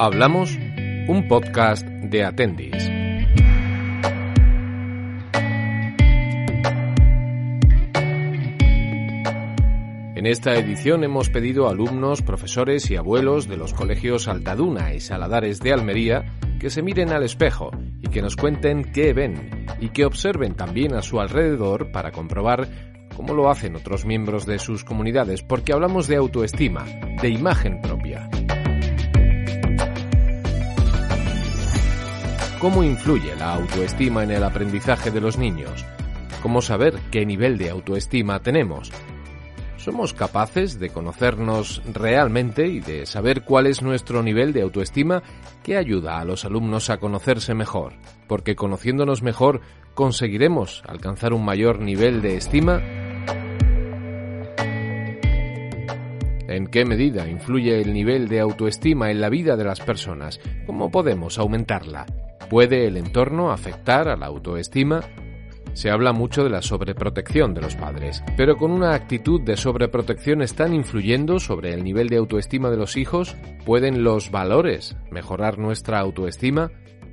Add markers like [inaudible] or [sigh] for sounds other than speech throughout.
Hablamos, un podcast de Atendis. En esta edición hemos pedido a alumnos, profesores y abuelos de los colegios Altaduna y Saladares de Almería que se miren al espejo y que nos cuenten qué ven y que observen también a su alrededor para comprobar cómo lo hacen otros miembros de sus comunidades, porque hablamos de autoestima, de imagen propia. ¿Cómo influye la autoestima en el aprendizaje de los niños? ¿Cómo saber qué nivel de autoestima tenemos? ¿Somos capaces de conocernos realmente y de saber cuál es nuestro nivel de autoestima que ayuda a los alumnos a conocerse mejor? Porque conociéndonos mejor conseguiremos alcanzar un mayor nivel de estima. ¿En qué medida influye el nivel de autoestima en la vida de las personas? ¿Cómo podemos aumentarla? ¿Puede el entorno afectar a la autoestima? Se habla mucho de la sobreprotección de los padres, pero con una actitud de sobreprotección están influyendo sobre el nivel de autoestima de los hijos, pueden los valores mejorar nuestra autoestima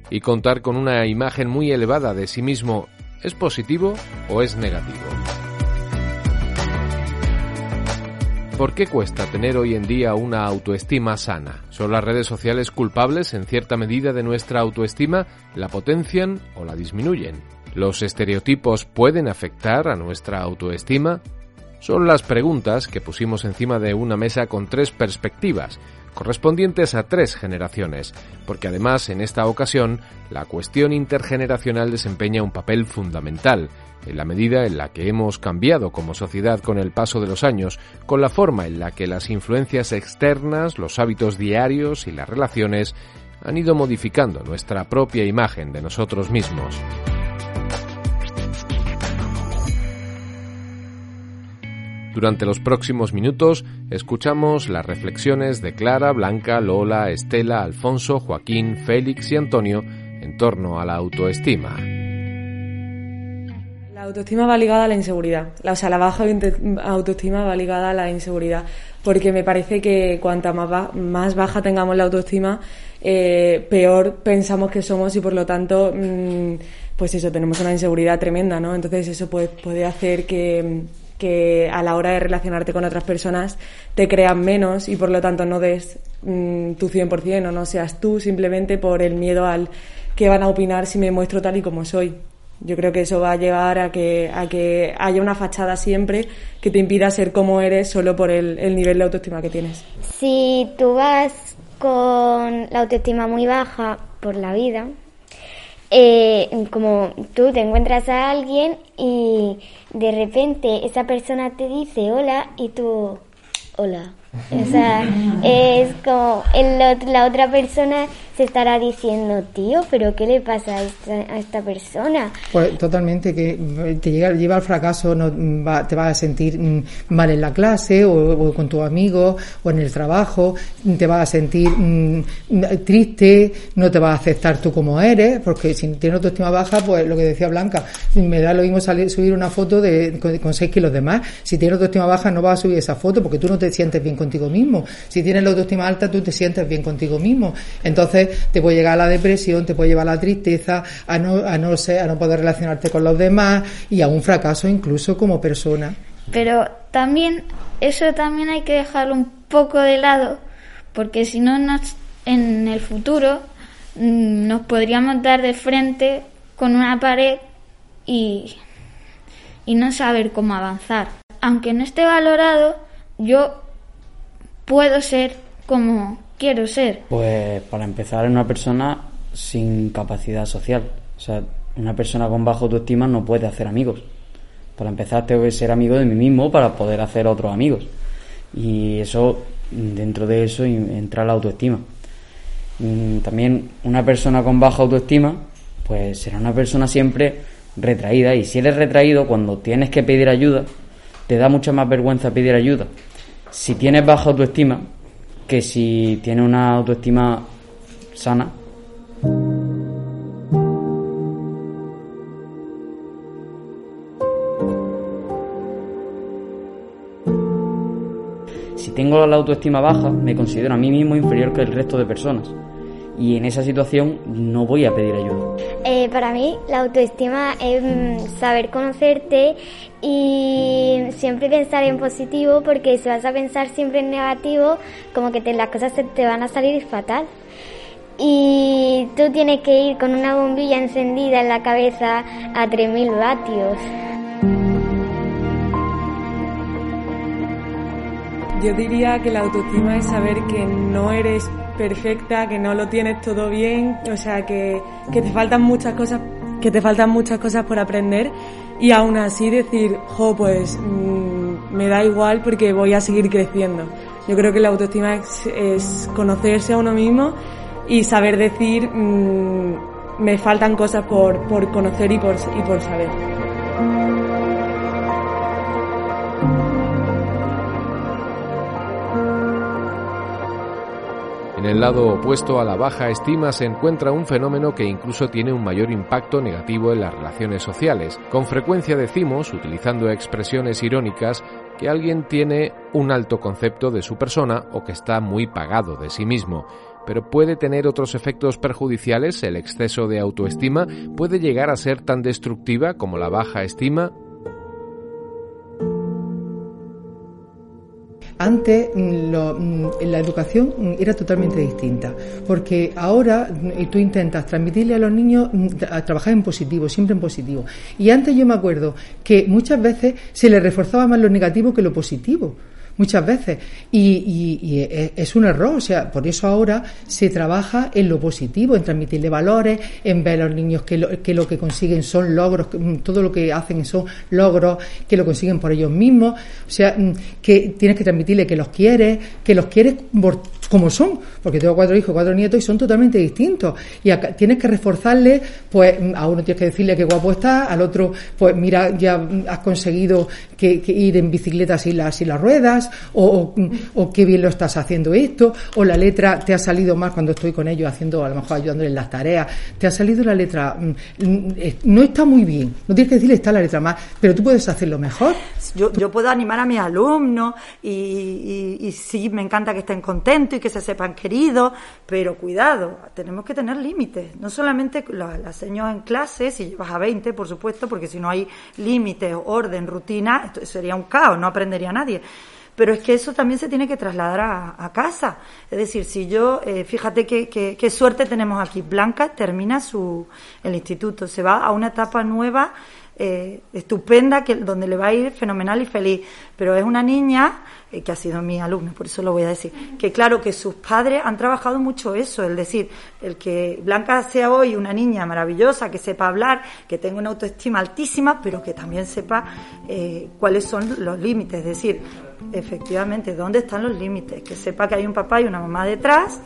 y contar con una imagen muy elevada de sí mismo, ¿es positivo o es negativo? ¿Por qué cuesta tener hoy en día una autoestima sana? ¿Son las redes sociales culpables en cierta medida de nuestra autoestima? ¿La potencian o la disminuyen? ¿Los estereotipos pueden afectar a nuestra autoestima? Son las preguntas que pusimos encima de una mesa con tres perspectivas, correspondientes a tres generaciones, porque además en esta ocasión la cuestión intergeneracional desempeña un papel fundamental, en la medida en la que hemos cambiado como sociedad con el paso de los años, con la forma en la que las influencias externas, los hábitos diarios y las relaciones han ido modificando nuestra propia imagen de nosotros mismos. Durante los próximos minutos escuchamos las reflexiones de Clara, Blanca, Lola, Estela, Alfonso, Joaquín, Félix y Antonio en torno a la autoestima. La autoestima va ligada a la inseguridad. O sea, la baja autoestima va ligada a la inseguridad. Porque me parece que cuanta más, baja tengamos la autoestima, eh, peor pensamos que somos y por lo tanto, mm, pues eso, tenemos una inseguridad tremenda, ¿no? Entonces eso puede, puede hacer que que a la hora de relacionarte con otras personas te crean menos y por lo tanto no des mm, tu 100% o no seas tú simplemente por el miedo al que van a opinar si me muestro tal y como soy. Yo creo que eso va a llevar a que, a que haya una fachada siempre que te impida ser como eres solo por el, el nivel de autoestima que tienes. Si tú vas con la autoestima muy baja por la vida, eh, como tú te encuentras a alguien y de repente esa persona te dice hola y tú, hola. O sea, es como la otra persona se estará diciendo, tío, pero ¿qué le pasa a esta, persona? Pues totalmente, que te llega, lleva al fracaso, no te vas a sentir mm, mal en la clase o, con tu amigo o en el trabajo, te vas a sentir mm, triste, no te vas a aceptar tú como eres, porque si tienes autoestima baja, pues lo que decía Blanca, me da lo mismo subir una foto de, con, 6 kilos de más. Si tienes autoestima baja, no vas a subir esa foto porque tú no te sientes bien contigo mismo. Si tienes la autoestima alta, tú te sientes bien contigo mismo. Entonces, te puede llegar a la depresión, te puede llevar a la tristeza, a no, a no, ser, a no poder relacionarte con los demás y a un fracaso incluso como persona. Pero también, eso también hay que dejarlo un poco de lado, porque si no, en el futuro mm, nos podríamos dar de frente con una pared y, y no saber cómo avanzar. Aunque no esté valorado, yo puedo ser como quiero ser? Pues para empezar, una persona sin capacidad social. O sea, una persona con baja autoestima no puede hacer amigos. Para empezar, tengo que ser amigo de mí mismo para poder hacer otros amigos. Y eso, dentro de eso, entra la autoestima. Mm, también una persona con baja autoestima, pues será una persona siempre retraída. Y si eres retraído, cuando tienes que pedir ayuda, te da mucha más vergüenza pedir ayuda. Si tienes baja autoestima, que si tiene una autoestima sana. Si tengo la autoestima baja, me considero a mí mismo inferior que el resto de personas. Y en esa situación no voy a pedir ayuda. Eh, para mí la autoestima es mm, saber conocerte y siempre pensar en positivo porque si vas a pensar siempre en negativo como que te, las cosas te van a salir fatal. Y tú tienes que ir con una bombilla encendida en la cabeza a 3.000 vatios. Yo diría que la autoestima es saber que no eres perfecta, que no lo tienes todo bien, o sea, que, que te faltan muchas cosas, que te faltan muchas cosas por aprender y aún así decir, jo, pues mm, me da igual porque voy a seguir creciendo. Yo creo que la autoestima es, conocerse a uno mismo y saber decir, mm, me faltan cosas por, por conocer y por, y por saber. Lado opuesto a la baja estima se encuentra un fenómeno que incluso tiene un mayor impacto negativo en las relaciones sociales. Con frecuencia decimos, utilizando expresiones irónicas, que alguien tiene un alto concepto de su persona o que está muy pagado de sí mismo. Pero puede tener otros efectos perjudiciales, el exceso de autoestima puede llegar a ser tan destructiva como la baja estima Antes mm, mm, la educación mm, era totalmente distinta, porque ahora tú intentas transmitirle a los niños a trabajar en positivo, siempre en positivo. Y antes yo me acuerdo que muchas veces se le reforzaba más lo negativo que lo positivo muchas veces. Y, es un error, o sea, por eso ahora se trabaja en lo positivo, en transmitirle valores, en ver a los niños que lo que, lo que consiguen son logros, mm, todo lo que hacen son logros, que lo consiguen por ellos mismos, o sea, mm, que tienes que transmitirle que los quieres, que los quieres como son, porque tengo cuatro hijos, cuatro nietos y son totalmente distintos. Y tienes que reforzarle, pues a uno tienes que decirle qué guapo está, al otro, pues mira, ya has conseguido que, ir en bicicleta sin, las ruedas, o, qué bien lo estás haciendo esto, o la letra te ha salido más cuando estoy con ellos haciendo, a lo mejor ayudándoles en las tareas, te ha salido la letra, mm, mm, no está muy bien, no tienes que decirle está la letra más, pero tú puedes hacerlo mejor. Yo, yo puedo animar a mis alumnos y, y, y sí, me encanta que estén contentos y que se sepan queridos, pero cuidado, tenemos que tener límites. No solamente las señas en clase, si llevas a 20, por supuesto, porque si no hay límites, orden, rutina, esto sería un caos, no aprendería nadie pero es que eso también se tiene que trasladar a, casa. Es decir, si yo, eh, fíjate qué suerte tenemos aquí. Blanca termina su, el instituto, se va a una etapa nueva, eh, estupenda, que, donde le va a ir fenomenal y feliz. Pero es una niña eh, que ha sido mi alumna, por eso lo voy a decir, que claro que sus padres han trabajado mucho eso, es decir, el que Blanca sea hoy una niña maravillosa, que sepa hablar, que tenga una autoestima altísima, pero que también sepa eh, cuáles son los límites, es decir, efectivamente, dónde están los límites, que sepa que hay un papá y una mamá detrás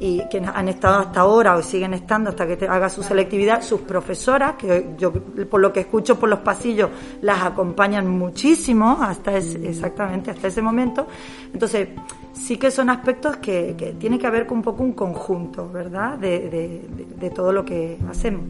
y que han estado hasta ahora o siguen estando hasta que haga su selectividad, sus profesoras, que yo por lo que escucho por los pasillos las acompañan muchísimo hasta exactamente hasta ese momento entonces, sí que son aspectos que, que tiene que haber un poco un conjunto, ¿verdad?, de, todo lo que hacemos.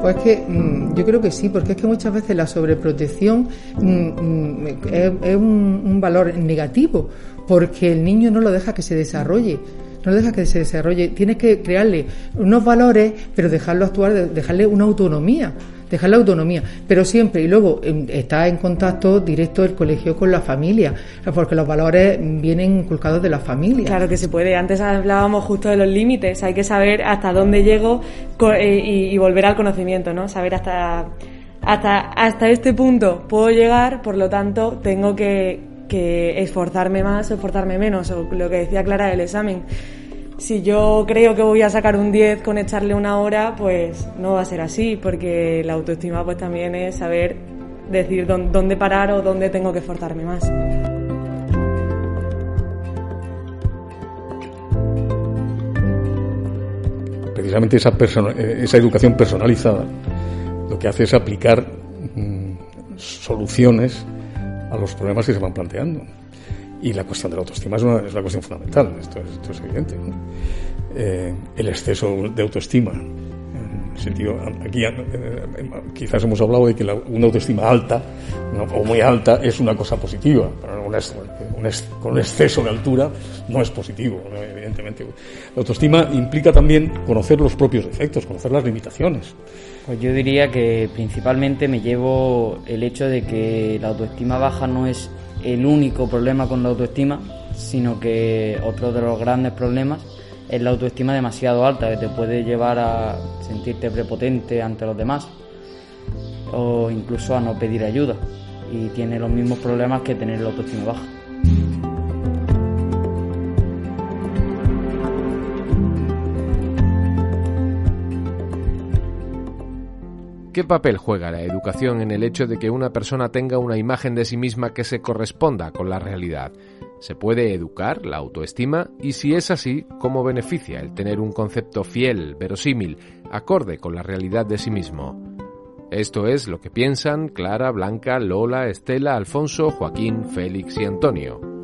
Pues es que mm, yo creo que sí, porque es que muchas veces la sobreprotección mm, mm, es, un, valor negativo, porque el niño no lo deja que se desarrolle no dejas que se desarrolle, tienes que crearle unos valores, pero dejarlo actuar, dejarle una autonomía, dejarle autonomía, pero siempre, y luego em, está en contacto directo el colegio con la familia, porque los valores vienen inculcados de la familia. Claro que se puede, antes hablábamos justo de los límites, hay que saber hasta dónde llego eh, y volver al conocimiento, ¿no? Saber hasta hasta, hasta este punto puedo llegar, por lo tanto tengo que, que esforzarme más o esforzarme menos, o lo que decía Clara del examen. Si yo creo que voy a sacar un 10 con echarle una hora, pues no va a ser así, porque la autoestima pues también es saber decir dónde parar o dónde tengo que esforzarme más. Precisamente esa, esa educación personalizada lo que hace es aplicar mm, soluciones a los problemas que se van planteando. Y la cuestión de la autoestima es una, es una cuestión fundamental, esto es, esto es evidente. Eh, el exceso de autoestima sentido, aquí eh, quizás hemos hablado de que una autoestima alta o muy alta es una cosa positiva, pero con un exceso de altura no es positivo, evidentemente. La autoestima implica también conocer los propios defectos, conocer las limitaciones. Pues yo diría que principalmente me llevo el hecho de que la autoestima baja no es el único problema con la autoestima, sino que otro de los grandes problemas es la autoestima demasiado alta, que te puede llevar a sentirte prepotente ante los demás o incluso a no pedir ayuda y tiene los mismos problemas que tener la autoestima baja. ¿Qué papel juega la educación en el hecho de que una persona tenga una imagen de sí misma que se corresponda con la realidad? ¿Se puede educar la autoestima? Y si es así, ¿cómo beneficia el tener un concepto fiel, verosímil, acorde con la realidad de sí mismo? Esto es lo que piensan Clara, Blanca, Lola, Estela, Alfonso, Joaquín, Félix y Antonio.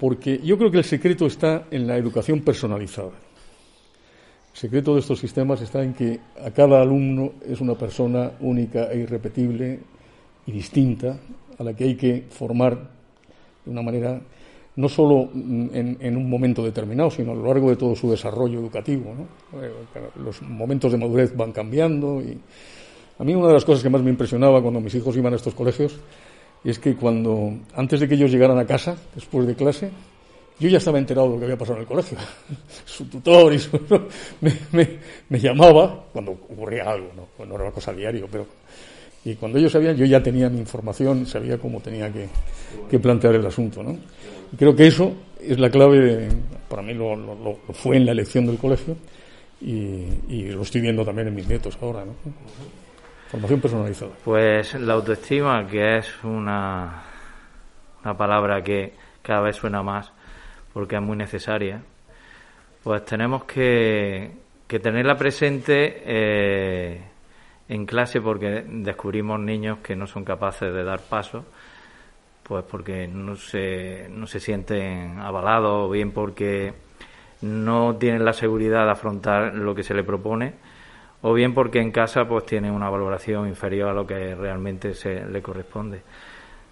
Porque yo creo que el secreto está en la educación personalizada. El secreto de estos sistemas está en que a cada alumno es una persona única e irrepetible y distinta, a la que hay que formar de una manera no solo en, un momento determinado, sino a lo largo de todo su desarrollo educativo. Los momentos de madurez van cambiando y a mí una de las cosas que más me impresionaba cuando mis hijos iban a estos colegios es que cuando, antes de que ellos llegaran a casa, después de clase, yo ya estaba enterado de lo que había pasado en el colegio. [laughs] su tutor y su, [laughs] me, llamaba cuando ocurría algo, ¿no? no era una cosa diario, pero y cuando ellos sabían, yo ya tenía mi información, sabía cómo tenía que, plantear el asunto, ¿no? Creo que eso es la clave, para mí lo, fue en la elección del colegio y, y, lo estoy viendo también en mis nietos ahora, ¿no? Formación personalizada. Pues la autoestima, que es una, una palabra que cada vez suena más porque es muy necesaria, pues tenemos que, que tenerla presente eh, en clase porque descubrimos niños que no son capaces de dar pasos, pues porque no se, no se sienten avalados o bien porque no tienen la seguridad de afrontar lo que se le propone o bien porque en casa pues tienen una valoración inferior a lo que realmente se le corresponde.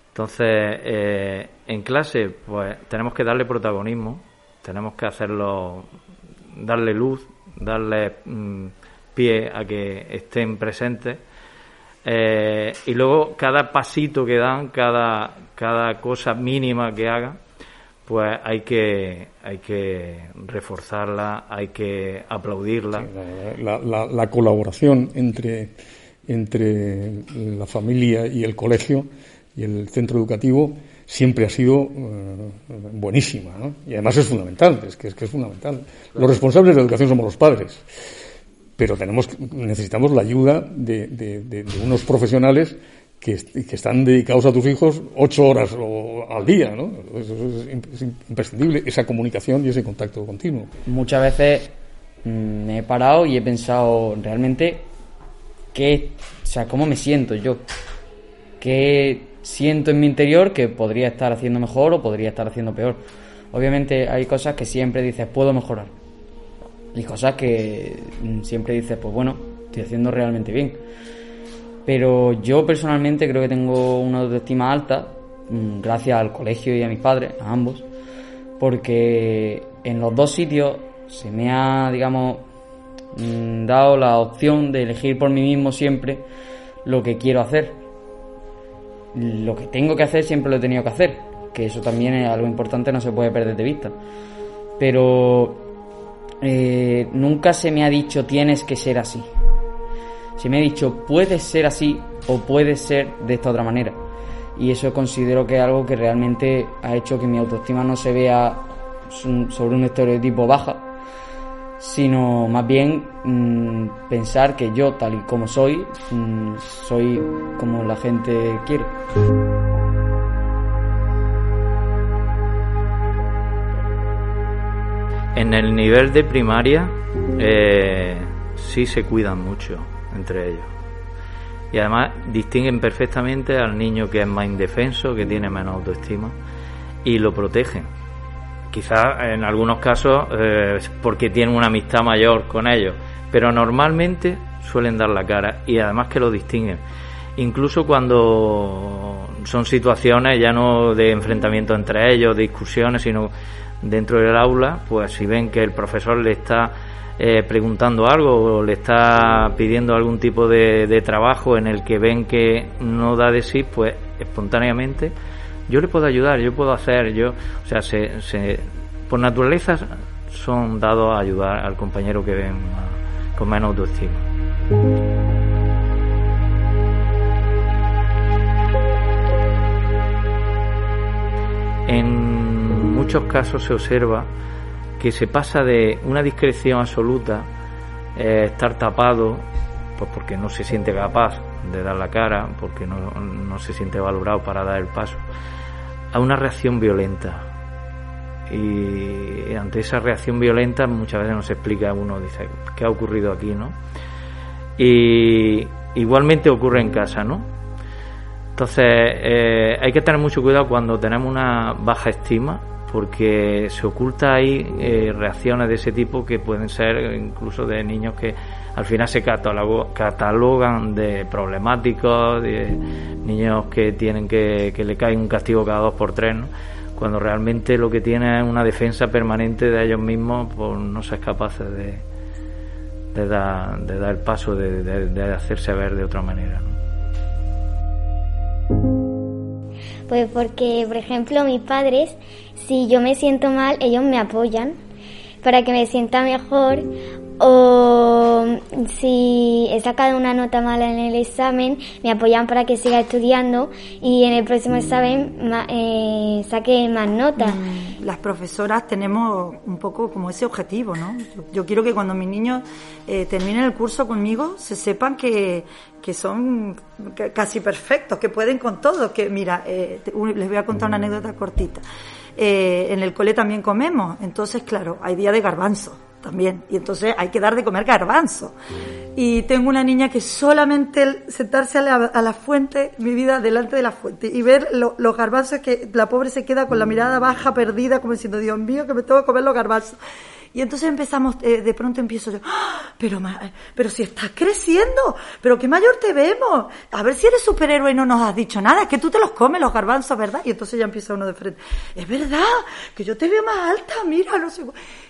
Entonces, eh, en clase, pues tenemos que darle protagonismo, tenemos que hacerlo, darle luz, darle mm, pie a que estén presentes. Eh, y luego cada pasito que dan, cada, cada cosa mínima que hagan, pues hay que, hay que reforzarla, hay que aplaudirla. la, colaboración entre, entre la familia y el colegio y el centro educativo siempre ha sido eh, buenísima, ¿no? Y además es fundamental, es que es, que es fundamental. Los responsables de la educación somos los padres, pero tenemos, necesitamos la ayuda de, de, unos profesionales que, están dedicados a tus hijos ocho horas al día, ¿no? Es, imprescindible, esa comunicación y ese contacto continuo. Muchas veces mm, me he parado y he pensado realmente qué, o sea, cómo me siento yo, qué siento en mi interior que podría estar haciendo mejor o podría estar haciendo peor. Obviamente hay cosas que siempre dices, puedo mejorar. Y cosas que mm, siempre dices, pues bueno, estoy haciendo realmente bien. Pero yo personalmente creo que tengo una autoestima alta, mm, gracias al colegio y a mis padres, a ambos, porque en los dos sitios se me ha, digamos, mm, dado la opción de elegir por mí mismo siempre lo que quiero hacer lo que tengo que hacer siempre lo he tenido que hacer, que eso también es algo importante, no se puede perder de vista. Pero eh, nunca se me ha dicho tienes que ser así. Se me ha dicho puedes ser así o puedes ser de esta otra manera. Y eso considero que es algo que realmente ha hecho que mi autoestima no se vea sobre un estereotipo baja, sino más bien mm, pensar que yo, tal y como soy, mm, soy como la gente quiere. En el nivel de primaria eh, sí se cuidan mucho entre ellos. Y además distinguen perfectamente al niño que es más indefenso, que tiene menos autoestima, y lo protegen quizás en algunos casos eh, porque tienen una amistad mayor con ellos, pero normalmente suelen dar la cara y además que lo distinguen. Incluso cuando son situaciones ya no de enfrentamiento entre ellos, discusiones, sino dentro del aula, pues si ven que el profesor le está eh, preguntando algo o le está pidiendo algún tipo de, trabajo en el que ven que no da de sí, pues espontáneamente yo le puedo ayudar, yo puedo hacer, yo, o sea, se, por naturaleza son dados a ayudar al compañero que ven con menos autoestima. En muchos casos se observa que se pasa de una discreción absoluta, eh, estar tapado, pues porque no se siente capaz de dar la cara, porque no, se siente valorado para dar el paso, a una reacción violenta. Y ante esa reacción violenta muchas veces nos explica uno, dice, ¿qué ha ocurrido aquí? ¿no? Y igualmente ocurre en casa, ¿no? Entonces eh, hay que tener mucho cuidado cuando tenemos una baja estima porque se oculta ahí eh, reacciones de ese tipo que pueden ser incluso de niños que al final se catalogan de problemáticos, de niños que tienen que, que le cae un castigo cada dos por tres, cuando realmente lo que tienen es una defensa permanente de ellos mismos por no ser capaces de, de, dar, de dar el paso, de, de, hacerse ver de otra manera. Pues porque, por ejemplo, mis padres si yo me siento mal, ellos me apoyan para que me sienta mejor o si he sacado una nota mala en el examen, me apoyan para que siga estudiando y en el próximo examen eh, saque más notas. Mm, las profesoras tenemos un poco como ese objetivo, ¿no? Yo, quiero que cuando mis niños eh, terminen el curso conmigo se sepan que, que son casi perfectos, que pueden con todo. Que mira, eh, les voy a contar una anécdota cortita. Eh, en el cole también comemos, entonces claro, hay día de garbanzo también, y entonces hay que dar de comer garbanzo. Y tengo una niña que solamente sentarse a la, fuente, mi vida delante de la fuente, y ver los garbanzos que la pobre se queda con la mirada baja, perdida, como diciendo, Dios mío, que me tengo que comer los garbanzos. Y entonces empezamos, eh, de pronto empiezo yo, ¡Ah! pero, pero si estás creciendo, pero qué mayor te vemos, a ver si eres superhéroe y no nos has dicho nada, es que tú te los comes los garbanzos, ¿verdad? Y entonces ya empieza uno de frente, es verdad, que yo te veo más alta, mira, no sé.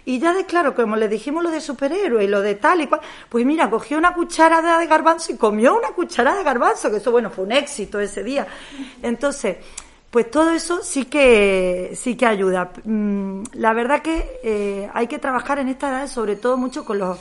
Y ya de claro, como le dijimos lo de superhéroe y lo de tal y cual, pues mira, cogió una cucharada de garbanzo y comió una cucharada de garbanzo, que eso bueno, fue un éxito ese día. Entonces, pues todo eso sí que sí que ayuda. Mm, la verdad que eh, hay que trabajar en esta edad sobre todo mucho con los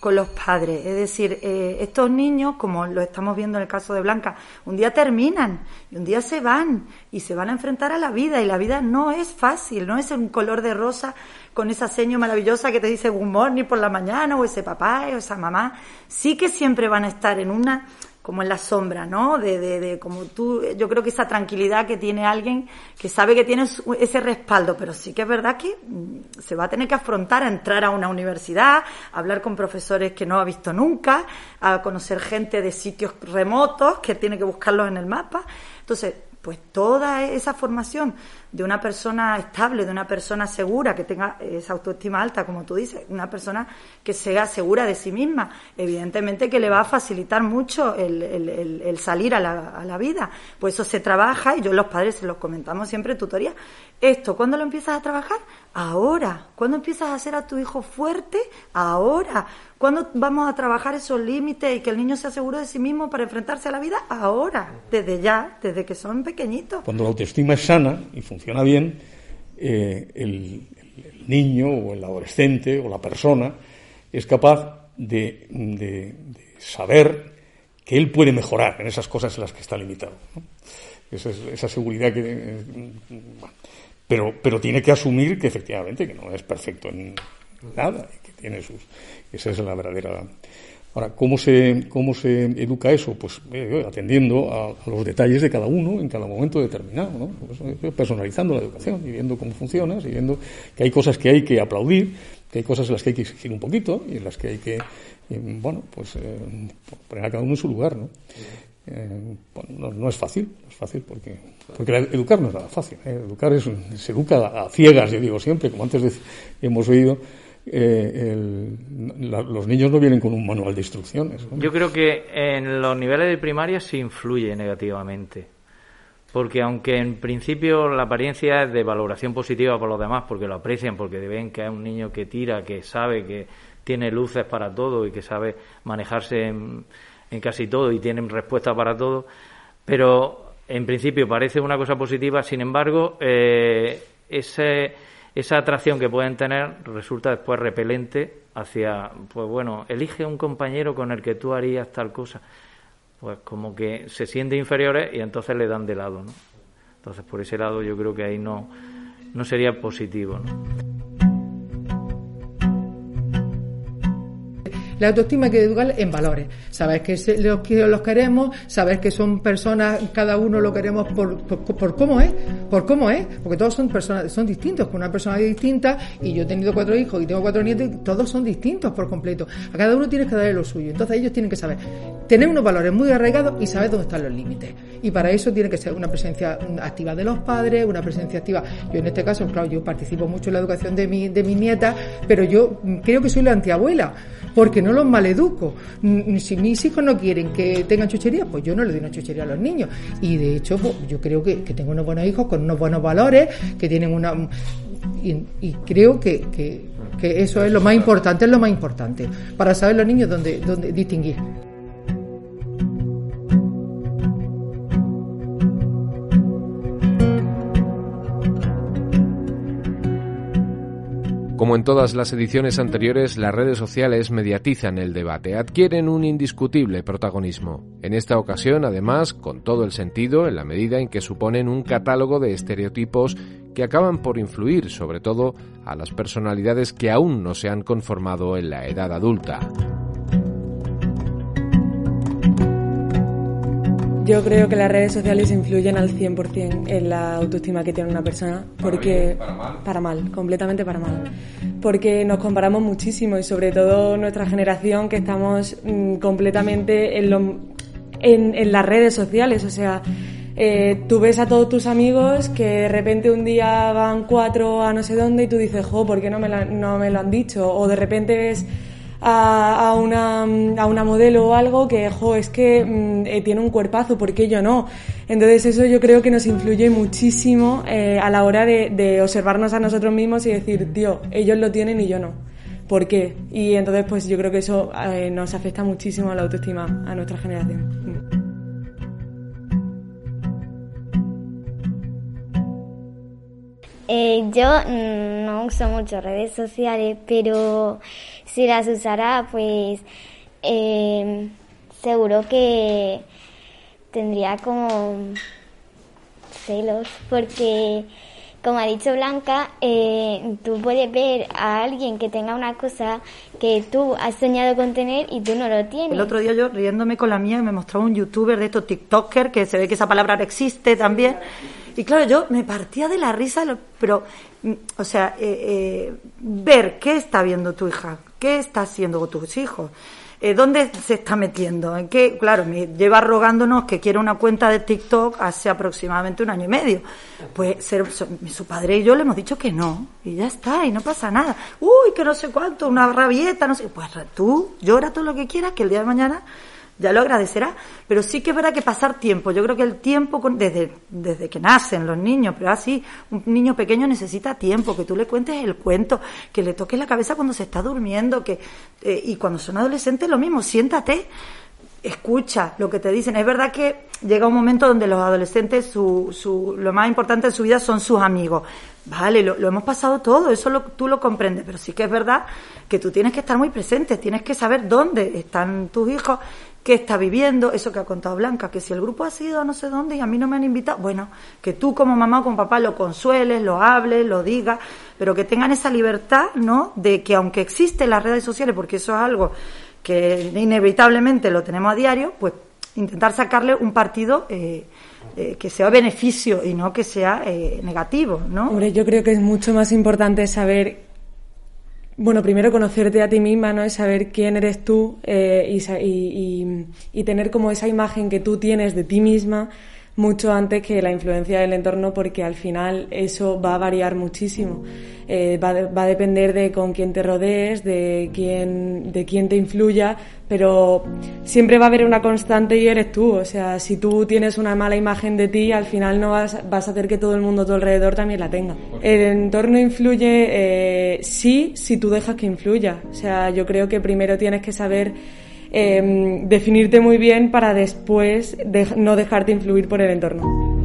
con los padres. Es decir, eh, estos niños, como lo estamos viendo en el caso de Blanca, un día terminan y un día se van y se van a enfrentar a la vida y la vida no es fácil, no es un color de rosa con esa seño maravillosa que te dice good morning por la mañana o ese papá o esa mamá. Sí que siempre van a estar en una como en la sombra, ¿no? De, de, de, como tú, yo creo que esa tranquilidad que tiene alguien que sabe que tiene ese respaldo, pero sí que es verdad que mm, se va a tener que afrontar a entrar a una universidad, a hablar con profesores que no ha visto nunca, a conocer gente de sitios remotos que tiene que buscarlos en el mapa. Entonces, pues toda esa formación de una persona estable, de una persona segura, que tenga esa autoestima alta, como tú dices, una persona que sea segura de sí misma, evidentemente que le va a facilitar mucho el, salir a la, vida. Pues eso se trabaja y yo los padres se los comentamos siempre en tutoría. Esto, ¿cuándo lo empiezas a trabajar? Ahora. ¿Cuándo empiezas a hacer a tu hijo fuerte? Ahora. ¿Cuándo vamos a trabajar esos límites y que el niño sea seguro de sí mismo para enfrentarse a la vida? Ahora, desde ya, desde que son pequeñitos. Cuando la autoestima es sana y funciona bien, eh, el, niño o el adolescente o la persona es capaz de, saber que él puede mejorar en esas cosas en las que está limitado. Esa, seguridad que... Eh, pero, pero tiene que asumir que efectivamente que no es perfecto en nada y que tiene sus esa es la verdadera. Ahora, ¿cómo se, cómo se educa eso? Pues eh, atendiendo a, los detalles de cada uno en cada momento determinado, ¿no? Pues, eh, personalizando la educación y viendo cómo funciona, y viendo que hay cosas que hay que aplaudir, que hay cosas en las que hay que exigir un poquito y en las que hay que, eh, bueno, pues poner a cada uno en su lugar, ¿no? Eh, no, es fácil, no es fácil porque, porque educar no es nada fácil. ¿eh? Educar es, se educa a ciegas, yo digo siempre, como antes hemos oído. Eh, los niños no vienen con un manual de instrucciones. Yo creo que en los niveles de primaria se influye negativamente. Porque aunque en principio la apariencia es de valoración positiva por los demás, porque lo aprecian, porque ven que es un niño que tira, que sabe que tiene luces para todo y que sabe manejarse en, en casi todo y tienen respuesta para todo, pero en principio parece una cosa positiva, sin embargo, eh, ese, esa atracción que pueden tener resulta después repelente hacia, pues bueno, elige un compañero con el que tú harías tal cosa, pues como que se siente inferiores y entonces le dan de lado, ¿no? Entonces, por ese lado yo creo que ahí no, no sería positivo, ¿no? La autoestima hay que educar en valores. Saber que los, que los queremos, saber que son personas, cada uno lo queremos por, por, cómo es, por cómo es, porque todos son personas, son distintos, con una persona distinta, y yo he tenido cuatro hijos y tengo cuatro nietos, y todos son distintos por completo. A cada uno tienes que darle lo suyo. Entonces ellos tienen que saber tener unos valores muy arraigados y saber dónde están los límites. Y para eso tiene que ser una presencia activa de los padres, una presencia activa. Yo en este caso, claro, yo participo mucho en la educación de mi, de mi nieta, pero yo creo que soy la antiabuela, porque no los maleduco. Si mis hijos no quieren que tengan chucherías, pues yo no le doy una chuchería a los niños. Y de hecho, pues, yo creo que, tengo unos buenos hijos con unos buenos valores, que tienen una... Y, creo que, que, que, eso es lo más importante, es lo más importante, para saber los niños dónde, dónde distinguir. Como en todas las ediciones anteriores, las redes sociales mediatizan el debate, adquieren un indiscutible protagonismo. En esta ocasión, además, con todo el sentido, en la medida en que suponen un catálogo de estereotipos que acaban por influir, sobre todo, a las personalidades que aún no se han conformado en la edad adulta. Yo creo que las redes sociales influyen al 100% en la autoestima que tiene una persona, porque para, mal? para mal, completamente para mal, porque nos comparamos muchísimo y sobre todo nuestra generación que estamos mm, completamente en, en, las redes sociales, o sea, eh, tú ves a todos tus amigos que de repente un día van cuatro a no sé dónde y tú dices, jo, ¿por qué no me, no me lo han dicho? O de repente ves a, una, a una modelo o algo que, jo, es que mm, eh, tiene un cuerpazo, ¿por qué yo no? Entonces eso yo creo que nos influye muchísimo eh, a la hora de, de, observarnos a nosotros mismos y decir, tío, ellos lo tienen y yo no. ¿Por qué? Y entonces pues yo creo que eso eh, nos afecta muchísimo a la autoestima, a nuestra generación. Yo mm, no uso mucho redes sociales, pero si las usara, pues eh, seguro que tendría como celos, porque como ha dicho Blanca, eh, tú puedes ver a alguien que tenga una cosa que tú has soñado con tener y tú no lo tienes. El otro día yo riéndome con la mía me mostraba un youtuber de estos TikToker, que se ve que esa palabra existe también. Y claro, yo me partía de la risa, pero, mm, o sea, eh, eh, ver qué está viendo tu hija, qué está haciendo tus hijos, eh, dónde se está metiendo, en qué, claro, me lleva rogándonos que quiera una cuenta de TikTok hace aproximadamente un año y medio. Pues ser, su padre y yo le hemos dicho que no, y ya está, y no pasa nada. Uy, que no sé cuánto, una rabieta, no sé. Pues tú llora todo lo que quieras, que el día de mañana ya lo agradecerá. Pero sí que es verdad que pasar tiempo, yo creo que el tiempo, desde, desde que nacen los niños, pero así, un niño pequeño necesita tiempo, que tú le cuentes el cuento, que le toques la cabeza cuando se está durmiendo, que, eh, y cuando son adolescentes lo mismo, siéntate, escucha lo que te dicen. Es verdad que llega un momento donde los adolescentes, su, su, lo más importante en su vida son sus amigos. Vale, lo, hemos pasado todo, eso lo, tú lo comprendes, pero sí que es verdad que tú tienes que estar muy presente, tienes que saber dónde están tus hijos qué está viviendo, eso que ha contado Blanca, que si el grupo ha sido a no sé dónde y a mí no me han invitado, bueno, que tú como mamá o como papá lo consueles, lo hables, lo digas, pero que tengan esa libertad, ¿no? De que aunque existen las redes sociales, porque eso es algo que inevitablemente lo tenemos a diario, pues intentar sacarle un partido eh, eh, que sea beneficio y no que sea eh, negativo, ¿no? Hombre, yo creo que es mucho más importante saber bueno, primero conocerte a ti misma, ¿no? Es saber quién eres tú eh, y, y, y, tener como esa imagen que tú tienes de ti misma mucho antes que la influencia del entorno porque al final eso va a variar muchísimo. Eh, va, va, a depender de con quién te rodees, de quién, de quién te influya, pero siempre va a haber una constante y eres tú. O sea, si tú tienes una mala imagen de ti, al final no vas, vas a hacer que todo el mundo a tu alrededor también la tenga. El entorno influye, eh, sí, si tú dejas que influya. O sea, yo creo que primero tienes que saber eh, definirte muy bien para después no dejarte influir por el entorno.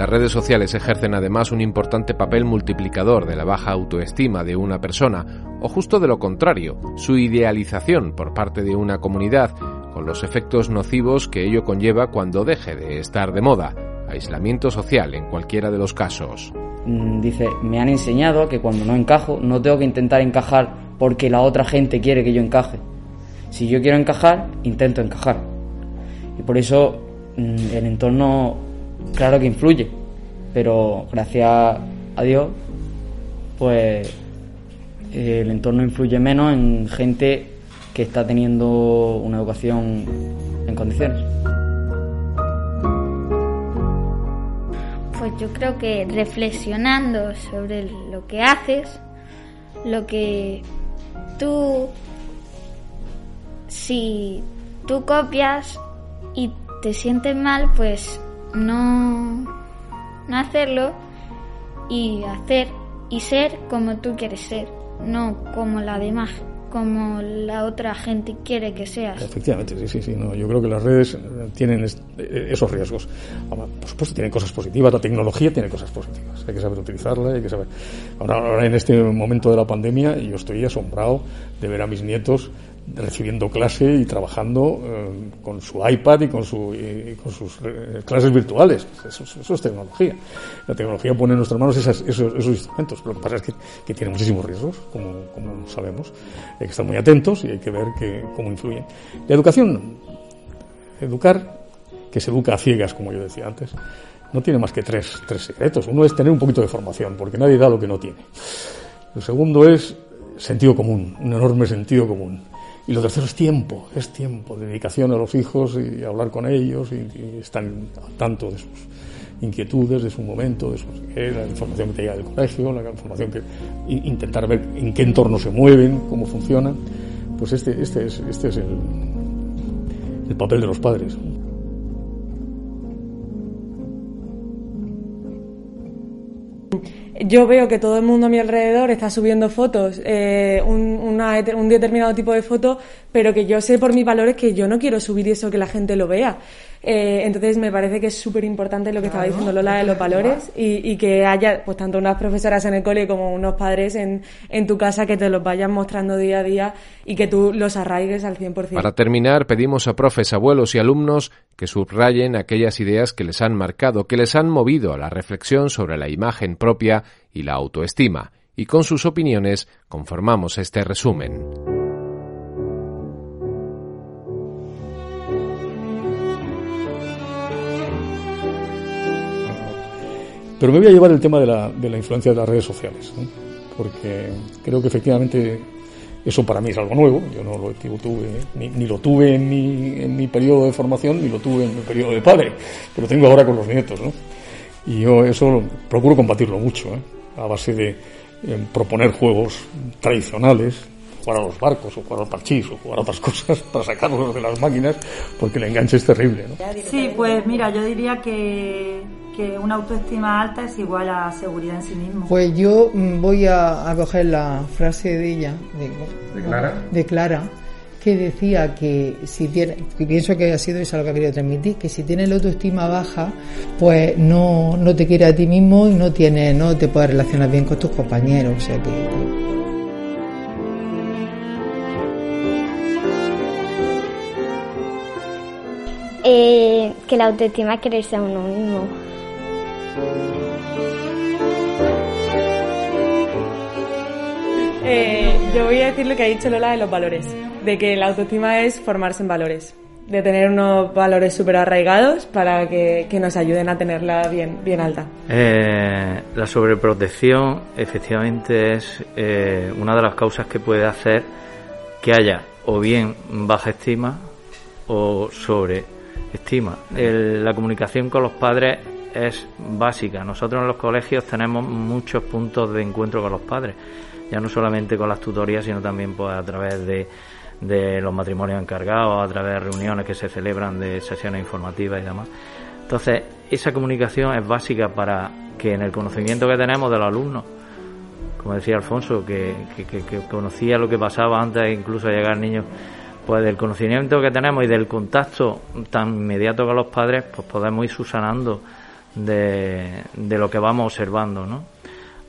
Las redes sociales ejercen además un importante papel multiplicador de la baja autoestima de una persona, o justo de lo contrario, su idealización por parte de una comunidad, con los efectos nocivos que ello conlleva cuando deje de estar de moda, aislamiento social en cualquiera de los casos. Mm, dice, me han enseñado que cuando no encajo no tengo que intentar encajar porque la otra gente quiere que yo encaje. Si yo quiero encajar, intento encajar. Y por eso mm, el entorno claro que influye, pero gracias a Dios, pues el entorno influye menos en gente que está teniendo una educación en condiciones. Pues yo creo que reflexionando sobre lo que haces, lo que tú, si tú copias y te sientes mal, pues no, no hacerlo y hacer y ser como tú quieres ser, no como la demás como la otra gente quiere que seas. Efectivamente, sí, sí, sí. No, yo creo que las redes tienen eh, esos riesgos. Por supuesto, tienen cosas positivas. La tecnología tiene cosas positivas. Hay que saber utilizarla, hay que saber. Ahora, ahora en este momento de la pandemia, yo estoy asombrado de ver a mis nietos recibiendo clase y trabajando eh, con su iPad y con, su, con sus eh, clases virtuales. Eso, es tecnología. La tecnología pone en nuestras manos esos, esos, instrumentos. Lo que pasa es que, tiene muchísimos riesgos, como, como, sabemos. Hay que estar muy atentos y hay que ver que, cómo influyen. La educación, educar, que se educa a ciegas, como yo decía antes, no tiene más que tres, tres secretos. Uno es tener un poquito de formación, porque nadie da lo que no tiene. El segundo es sentido común, un enorme sentido común. Y lo tercero es tiempo, es tiempo, dedicación a los hijos y hablar con ellos y, estar al tanto de sus inquietudes, de su momento, de su, la información que te llega del colegio, la información que intentar ver en qué entorno se mueven, cómo funcionan. Pues este, este es, este es el papel de los padres. Yo veo que todo el mundo a mi alrededor está subiendo fotos, eh, un, un determinado tipo de foto, pero que yo sé por mis valores que yo no quiero subir eso que la gente lo vea. Eh, entonces me parece que es súper importante lo que estaba diciendo Lola de los valores y, y, que haya pues tanto unas profesoras en el cole como unos padres en, en tu casa que te los vayan mostrando día a día y que tú los arraigues al 100%. Para terminar, pedimos a profes, abuelos y alumnos que subrayen aquellas ideas que les han marcado, que les han movido a la reflexión sobre la imagen propia y la autoestima. Y con sus opiniones conformamos este resumen. Pero me voy a llevar el tema de la, de la influencia de las redes sociales, porque creo que efectivamente eso para mí es algo nuevo. Yo no lo tuve, ni, ni lo tuve en mi, en mi periodo de formación, ni lo tuve en mi periodo de padre, pero lo tengo ahora con los nietos. ¿no? Y yo eso procuro combatirlo mucho, ¿eh? a base de proponer juegos tradicionales, jugar a los barcos, o jugar al parchís, o jugar a otras [laughs] cosas para sacarlos de las máquinas, porque el enganche es terrible. ¿no? Sí, pues mira, yo diría que que una autoestima alta es igual a seguridad en sí mismo. Pues yo mm, voy a, coger la frase de ella, de, Clara? que decía que si tiene, pienso que ha sido eso lo que ha querido transmitir, que si tienes la autoestima baja, pues no, no te quieres a ti mismo y no tiene, no te puedes relacionar bien con tus compañeros, o sea que eh, que la autoestima es quererse a uno mismo. Eh, yo voy a decir lo que ha dicho Lola de los valores, de que la autoestima es formarse en valores. de tener unos valores súper arraigados para que, nos ayuden a tenerla bien, bien alta. Eh, la sobreprotección efectivamente es eh, una de las causas que puede hacer que haya o bien baja estima o sobreestima. la comunicación con los padres es básica. Nosotros en los colegios tenemos muchos puntos de encuentro con los padres, ya no solamente con las tutorías, sino también pues, a través de de los matrimonios encargados, a través de reuniones que se celebran de sesiones informativas y demás. Entonces, esa comunicación es básica para que en el conocimiento que tenemos de los alumnos, como decía Alfonso, que, conocía lo que pasaba antes incluso llegar niños, pues del conocimiento que tenemos y del contacto tan inmediato con los padres, pues podemos ir susanando de, de lo que vamos observando, ¿no?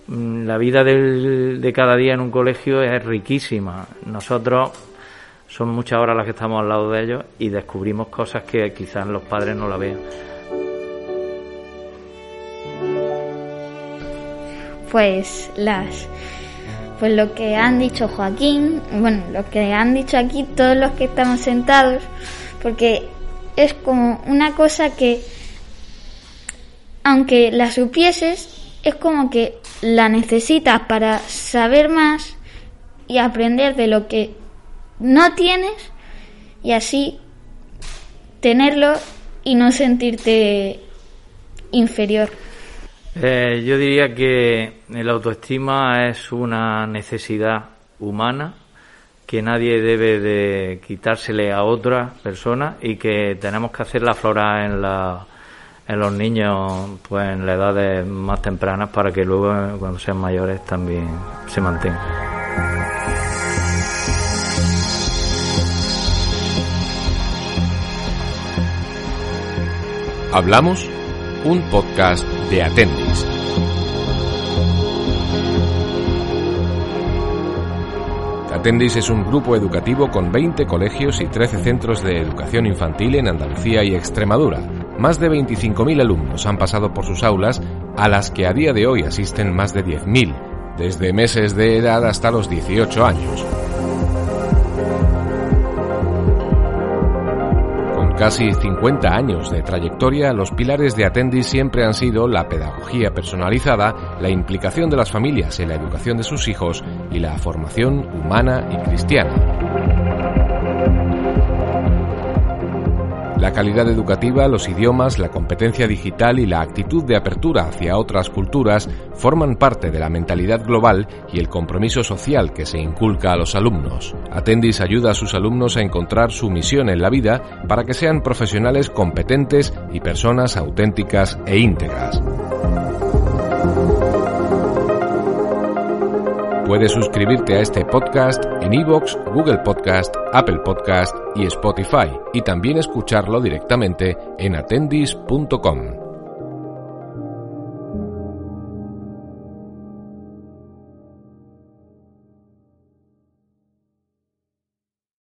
Mm, la vida de cada día en un colegio es riquísima. Nosotros son muchas horas las que estamos al lado de ellos y descubrimos cosas que quizás los padres no la vean. Pues las pues lo que han dicho Joaquín, bueno, lo que han dicho aquí todos los que estamos sentados, porque es como una cosa que aunque la supieses, es como que la necesitas para saber más y aprender de lo que no tienes y así tenerlo y no sentirte inferior. Eh, yo diría que el autoestima es una necesidad humana que nadie debe de quitársele a otra persona y que tenemos que hacer la flora en, la, en los niños pues en las edades más tempranas para que luego cuando sean mayores también se mantenga. Hablamos, un podcast de Atendis. Atendis es un grupo educativo con 20 colegios y 13 centros de educación infantil en Andalucía y Extremadura. Más de 25.000 alumnos han pasado por sus aulas, a las que a día de hoy asisten más de 10.000, desde meses de edad hasta los 18 años. Casi 50 años de trayectoria, los pilares de Atendis siempre han sido la pedagogía personalizada, la implicación de las familias en la educación de sus hijos y la formación humana y cristiana. La calidad educativa, los idiomas, la competencia digital y la actitud de apertura hacia otras culturas forman parte de la mentalidad global y el compromiso social que se inculca a los alumnos. Atendis ayuda a sus alumnos a encontrar su misión en la vida para que sean profesionales competentes y personas auténticas e íntegras. Puedes suscribirte a este podcast en iVoox, Google Podcast, Apple Podcast y Spotify y también escucharlo directamente en atendis.com.